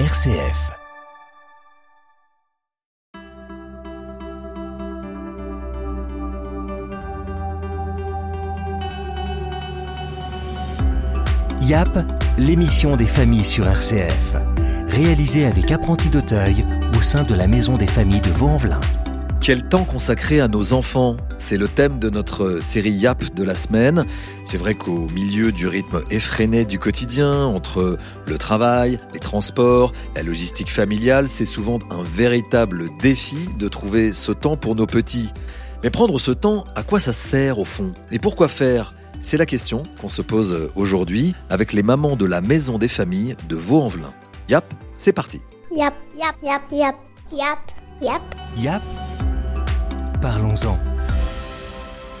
RCF. YAP, l'émission des familles sur RCF, réalisée avec apprenti d'Auteuil au sein de la Maison des familles de Vaux-en-Velin. Quel temps consacrer à nos enfants? C'est le thème de notre série YAP de la semaine. C'est vrai qu'au milieu du rythme effréné du quotidien, entre le travail, les transports, la logistique familiale, c'est souvent un véritable défi de trouver ce temps pour nos petits. Mais prendre ce temps, à quoi ça sert au fond? Et pourquoi faire? C'est la question qu'on se pose aujourd'hui avec les mamans de la Maison des Familles de Vaux-en-Velin. YAP, c'est parti Yap, yap, yap, yap, yap, yap. YAP, parlons-en.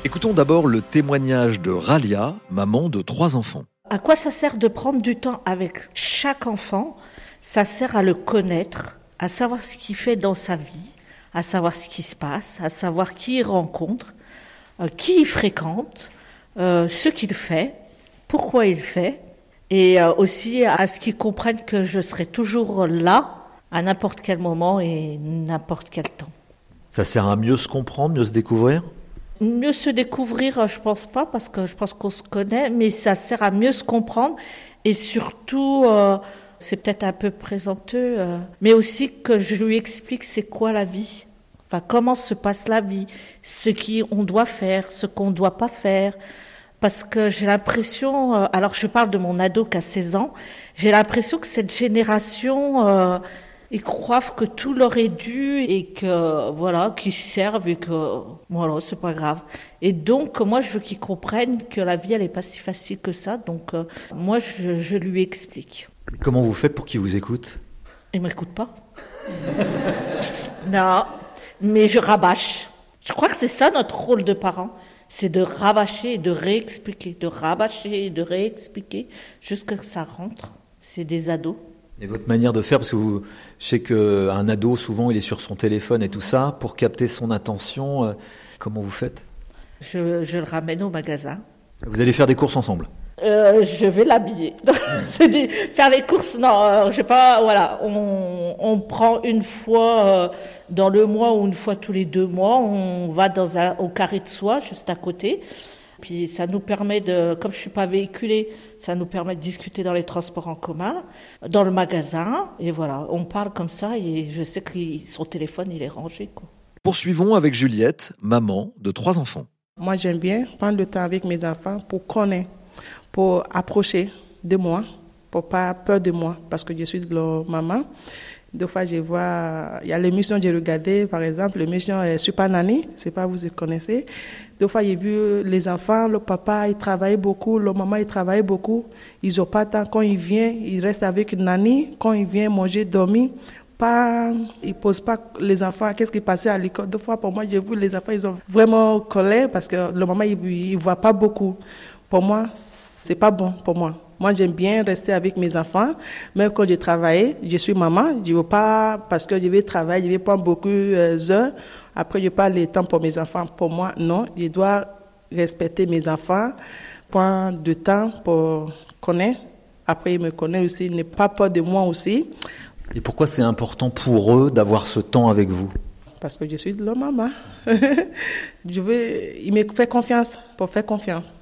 Écoutons d'abord le témoignage de Ralia, maman de trois enfants. À quoi ça sert de prendre du temps avec chaque enfant? Ça sert à le connaître, à savoir ce qu'il fait dans sa vie, à savoir ce qui se passe, à savoir qui il rencontre, euh, qui il fréquente, euh, ce qu'il fait, pourquoi il fait, et euh, aussi à ce qu'ils comprennent que je serai toujours là à n'importe quel moment et n'importe quel temps. Ça sert à mieux se comprendre, mieux se découvrir? Mieux se découvrir, je pense pas, parce que je pense qu'on se connaît, mais ça sert à mieux se comprendre et surtout, euh, c'est peut-être un peu présenteux, euh, mais aussi que je lui explique c'est quoi la vie. Enfin, comment se passe la vie, ce qu'on doit faire, ce qu'on ne doit pas faire. Parce que j'ai l'impression, euh, alors je parle de mon ado qui a 16 ans, j'ai l'impression que cette génération, ils croient que tout leur est dû et que voilà, qu'ils servent et que voilà, c'est pas grave. Et donc moi je veux qu'ils comprennent que la vie elle est pas si facile que ça. Donc euh, moi je, je lui explique. Comment vous faites pour qu'ils vous écoutent? Il m'écoute pas. non, mais je rabâche. Je crois que c'est ça notre rôle de parent, c'est de rabâcher et de réexpliquer, de rabâcher et de réexpliquer jusqu'à ce que ça rentre. C'est des ados. Et votre manière de faire, parce que vous, je sais qu'un ado, souvent, il est sur son téléphone et tout ça, pour capter son attention, euh, comment vous faites? Je, je le ramène au magasin. Vous allez faire des courses ensemble? Euh, je vais l'habiller. Des- faire les courses, non, euh, je sais pas, voilà. On, on prend une fois euh, dans le mois ou une fois tous les deux mois, on va dans un, au carré de soie, juste à côté. Puis ça nous permet de, comme je suis pas véhiculée, ça nous permet de discuter dans les transports en commun, dans le magasin, et voilà, on parle comme ça, et je sais que son téléphone il est rangé, quoi. Poursuivons avec Juliette, maman de trois enfants. Moi, j'aime bien prendre le temps avec mes enfants pour connaître, pour approcher de moi, pour pas peur de moi, parce que je suis leur maman. Des fois, je vois, il y a l'émission j'ai regardée, par exemple, l'émission euh, Super Nanny, c'est pas vous connaissez. Des fois, j'ai vu les enfants, le papa, il travaille beaucoup, le maman, il travaille beaucoup. Ils ont pas temps. Quand il vient, il reste avec Nanny. Quand il vient manger, dormir, pas, ils posent pas les enfants, qu'est-ce qui passait à l'école. Deux fois, pour moi, j'ai vu les enfants, ils ont vraiment colère parce que le maman, il, il voit pas beaucoup. Pour moi, c'est pas bon pour moi. Moi, j'aime bien rester avec mes enfants. Même quand je travaille, je suis maman. Je veux pas, parce que je vais travailler, je vais prendre beaucoup euh, d'heures. Après, je pas le temps pour mes enfants. Pour moi, non. Je dois respecter mes enfants, prendre du temps pour connaître. Après, ils me connaissent aussi, ils n'ont pas peur de moi aussi. Et pourquoi c'est important pour eux d'avoir ce temps avec vous? Parce que je suis leur maman. je veux, il me fait confiance, pour faire confiance.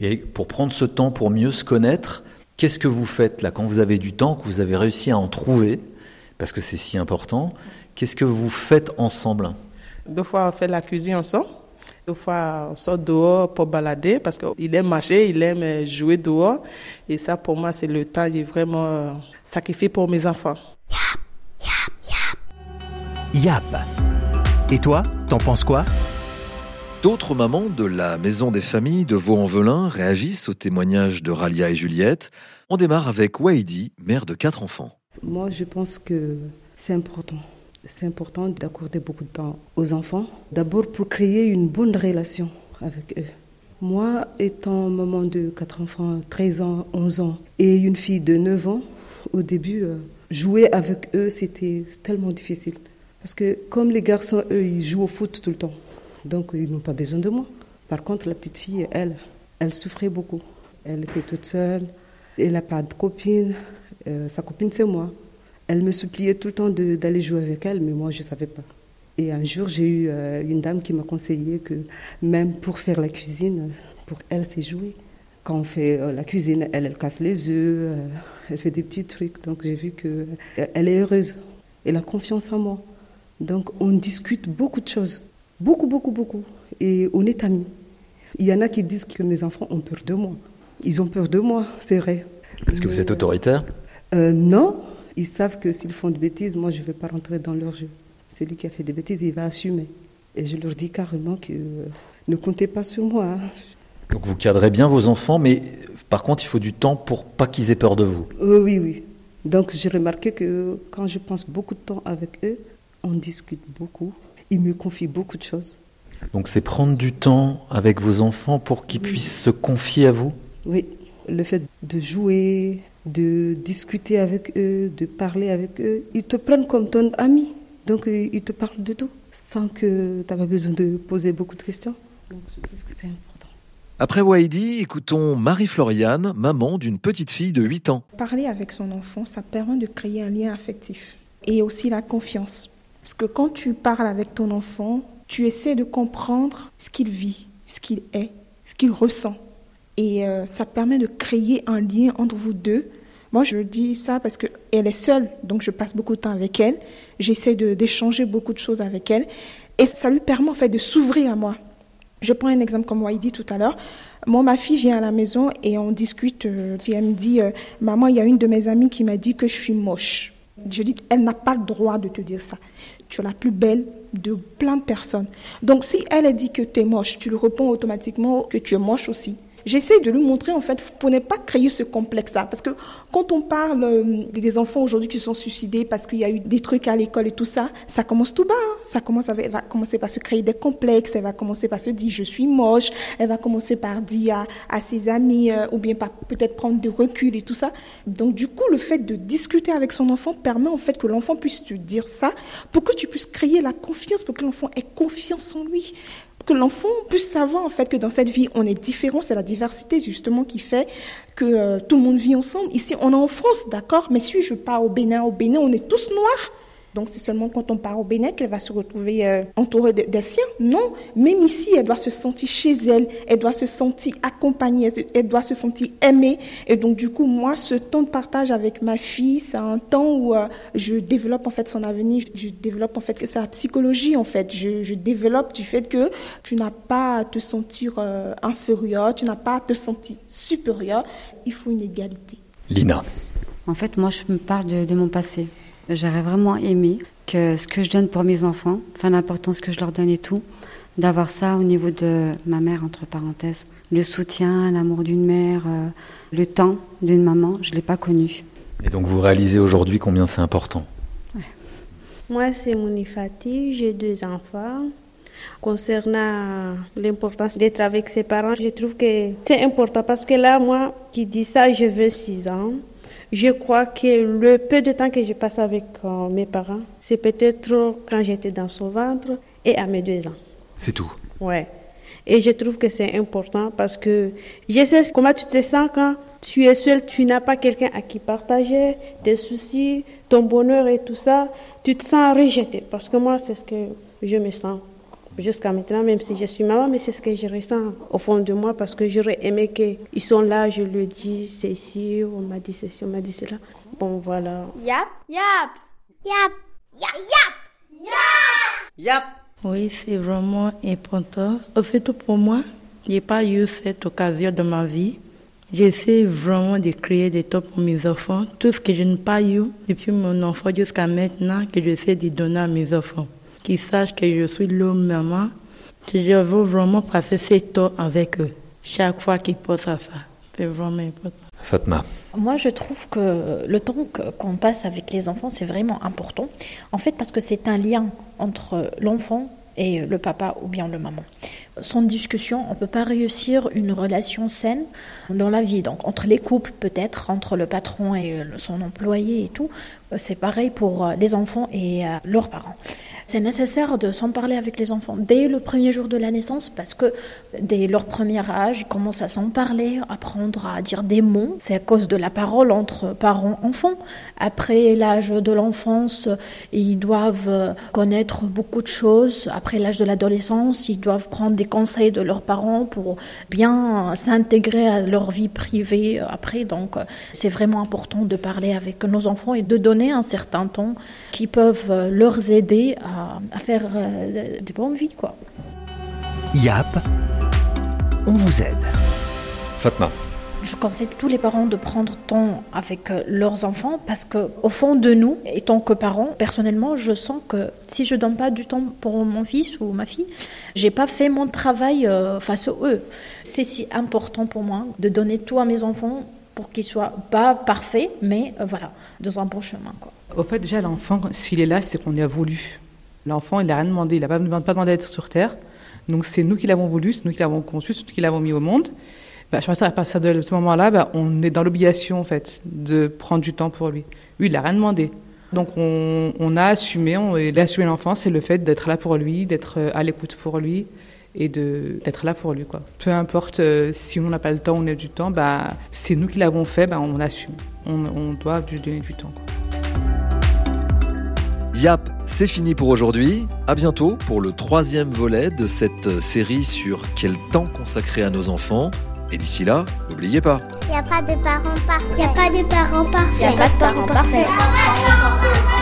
Et pour prendre ce temps pour mieux se connaître, qu'est-ce que vous faites là quand vous avez du temps, que vous avez réussi à en trouver, parce que c'est si important, qu'est-ce que vous faites ensemble? Deux fois, on fait la cuisine ensemble. Deux fois, on sort dehors pour balader parce qu'il aime marcher, il aime euh, jouer dehors. Et ça, pour moi, c'est le temps que j'ai vraiment euh, sacrifié pour mes enfants. YAP. Et toi, t'en penses quoi? D'autres mamans de la Maison des Familles de Vaux-en-Velin réagissent au témoignage de Ralia et Juliette. On démarre avec Waidi, mère de quatre enfants. Moi, je pense que c'est important. C'est important d'accorder beaucoup de temps aux enfants. D'abord pour créer une bonne relation avec eux. Moi, étant maman de quatre enfants, 13 ans, 11 ans, et une fille de 9 ans, au début, euh, jouer avec eux, c'était tellement difficile. Parce que comme les garçons, eux, ils jouent au foot tout le temps. Donc, ils n'ont pas besoin de moi. Par contre, la petite fille, elle, elle souffrait beaucoup. Elle était toute seule. Elle n'a pas de copine. Euh, sa copine, c'est moi. Elle me suppliait tout le temps d'aller jouer avec elle, mais moi, je ne savais pas. Et un jour, j'ai eu euh, une dame qui m'a conseillé que même pour faire la cuisine, pour elle, c'est jouer. Quand on fait euh, la cuisine, elle, casse les œufs, elle fait des petits trucs. Donc j'ai vu qu'elle est heureuse. Elle a confiance en moi. Donc on discute beaucoup de choses. Beaucoup, beaucoup, beaucoup. Et on est amis. Il y en a qui disent que mes enfants ont peur de moi. Ils ont peur de moi, c'est vrai. Est-ce que vous êtes autoritaire Non. Ils savent que s'ils font des bêtises, moi, je ne vais pas rentrer dans leur jeu celui qui a fait des bêtises, il va assumer. Et je leur dis carrément que euh, ne comptez pas sur moi. Hein. Donc vous cadrez bien vos enfants, mais par contre, il faut du temps pour pas qu'ils aient peur de vous. Euh, oui, oui. Donc j'ai remarqué que quand je passe beaucoup de temps avec eux, on discute beaucoup. Ils me confient beaucoup de choses. Donc c'est prendre du temps avec vos enfants pour qu'ils puissent se confier à vous? Oui. Le fait de jouer, de discuter avec eux, de parler avec eux, ils te prennent comme ton ami. Donc, euh, il te parle de tout, sans que tu aies besoin de poser beaucoup de questions. Donc, je trouve que c'est important. Après Waidi, écoutons Marie-Floriane, maman d'une petite fille de 8 ans. Parler avec son enfant, ça permet de créer un lien affectif et aussi la confiance. Parce que quand tu parles avec ton enfant, tu essaies de comprendre ce qu'il vit, ce qu'il est, ce qu'il ressent. Et euh, ça permet de créer un lien entre vous deux moi, je dis ça parce qu'elle est seule, donc je passe beaucoup de temps avec elle. J'essaie d'échanger beaucoup de choses avec elle. Et ça lui permet en fait de s'ouvrir à moi. Je prends un exemple comme dit tout à l'heure. Moi, ma fille vient à la maison et on discute. Euh, elle me dit, euh, maman, il y a une de mes amies qui m'a dit que je suis moche. Je dis, elle n'a pas le droit de te dire ça. Tu es la plus belle de plein de personnes. Donc, si elle a dit que tu es moche, tu lui réponds automatiquement que tu es moche aussi. J'essaie de lui montrer, en fait, pour ne pas créer ce complexe-là. Parce que quand on parle euh, des enfants aujourd'hui qui sont suicidés parce qu'il y a eu des trucs à l'école et tout ça, ça commence tout bas. Hein. Ça commence elle va commencer par se créer des complexes, elle va commencer par se dire je suis moche, elle va commencer par dire à, ses amis euh, ou bien peut-être prendre du recul et tout ça. Donc du coup, le fait de discuter avec son enfant permet en fait que l'enfant puisse te dire ça pour que tu puisses créer la confiance, pour que l'enfant ait confiance en lui que l'enfant puisse savoir en fait que dans cette vie on est différent, c'est la diversité justement qui fait que euh, tout le monde vit ensemble. Ici on est en France, d'accord, mais si je pars au Bénin, au Bénin on est tous noirs. Donc c'est seulement quand on part au Bénin qu'elle va se retrouver euh, entourée des siens. Non, même ici, elle doit se sentir chez elle, elle doit se sentir accompagnée, elle doit se sentir aimée. Et donc du coup, moi, ce temps de partage avec ma fille, c'est un temps où euh, je développe en fait son avenir, je développe en fait sa psychologie en fait, je, développe du fait que tu n'as pas à te sentir euh, inférieur, tu n'as pas à te sentir supérieur. Il faut une égalité. Lina. En fait, moi, je me parle de mon passé. J'aurais vraiment aimé que ce que je donne pour mes enfants, enfin l'importance que je leur donne et tout, d'avoir ça au niveau de ma mère, entre parenthèses. Le soutien, l'amour d'une mère, euh, le temps d'une maman, je ne l'ai pas connu. Et donc vous réalisez aujourd'hui combien c'est important? Moi, c'est Mounifati, j'ai deux enfants. Concernant l'importance d'être avec ses parents, je trouve que c'est important parce que là, moi qui dis ça, je veux six ans. Je crois que le peu de temps que je passe avec euh, mes parents, c'est peut-être quand j'étais dans son ventre et à mes deux ans. C'est tout. Ouais. Et je trouve que c'est important parce que je sais comment tu te sens quand tu es seul, tu n'as pas quelqu'un à qui partager tes soucis, ton bonheur et tout ça. Tu te sens rejeté parce que moi, c'est ce que je me sens jusqu'à maintenant, même si je suis maman, mais c'est ce que je ressens au fond de moi parce que j'aurais aimé qu'ils sont là, je le dis, c'est ici, on m'a dit ceci, on m'a dit cela. Bon, voilà. Yap, yap, yap, yap, yap, yap. Yap. Oui, c'est vraiment important. Surtout pour moi, je n'ai pas eu cette occasion de ma vie. J'essaie vraiment de créer des temps pour mes enfants. Tout ce que je n'ai pas eu depuis mon enfant jusqu'à maintenant, que j'essaie de donner à mes enfants qu'ils sachent que je suis l'homme maman, que je veux vraiment passer ces temps avec eux, chaque fois qu'ils pensent à ça. C'est vraiment important. Fatma. Moi, je trouve que le temps qu'on passe avec les enfants, c'est vraiment important. En fait, parce que c'est un lien entre l'enfant et le papa ou bien le maman. Sans discussion, on ne peut pas réussir une relation saine dans la vie. Donc entre les couples peut-être, entre le patron et son employé et tout, c'est pareil pour les enfants et leurs parents. C'est nécessaire de s'en parler avec les enfants dès le premier jour de la naissance parce que dès leur premier âge, ils commencent à s'en parler, apprendre à dire des mots. C'est à cause de la parole entre parents-enfants. Après l'âge de l'enfance, ils doivent connaître beaucoup de choses. Après l'âge de l'adolescence, ils doivent prendre des conseils de leurs parents pour bien s'intégrer à leur vie privée après. Donc, c'est vraiment important de parler avec nos enfants et de donner un certain temps qui peuvent leur aider à, faire euh, des bonnes vies. Quoi. YAP, on vous aide. Fatma. Je conseille tous les parents de prendre temps avec euh, leurs enfants parce que au fond de nous, étant que parents, personnellement, je sens que si je donne pas du temps pour mon fils ou ma fille, j'ai pas fait mon travail euh, face à eux. C'est si important pour moi de donner tout à mes enfants pour qu'ils soient pas parfaits, mais voilà, dans un bon chemin. Quoi. Au fait, déjà, l'enfant, s'il est là, c'est qu'on lui a voulu. L'enfant, il n'a rien demandé, il n'a pas, pas demandé d'être sur Terre. Donc c'est nous qui l'avons voulu, c'est nous qui l'avons conçu, c'est nous qui l'avons mis au monde. Bah, je pense à partir de ce moment-là, bah, on est dans l'obligation en fait de prendre du temps pour lui. Lui, il n'a rien demandé. Donc on, a assumé, on, il a assumé le fait d'être là pour lui, d'être euh, à l'écoute pour lui et d'être là pour lui. Quoi. Peu importe euh, si on n'a pas le temps ou on a du temps, bah, c'est nous qui l'avons fait, bah, on assume. On, on doit lui donner du temps. Quoi. Yap, c'est fini pour aujourd'hui. À bientôt pour le troisième volet de cette série sur quel temps consacrer à nos enfants. Et d'ici là, n'oubliez pas. Il n'y a pas de parents parfaits. Il n'y a pas de parents parfaits. Il n'y a pas de parents parfaits.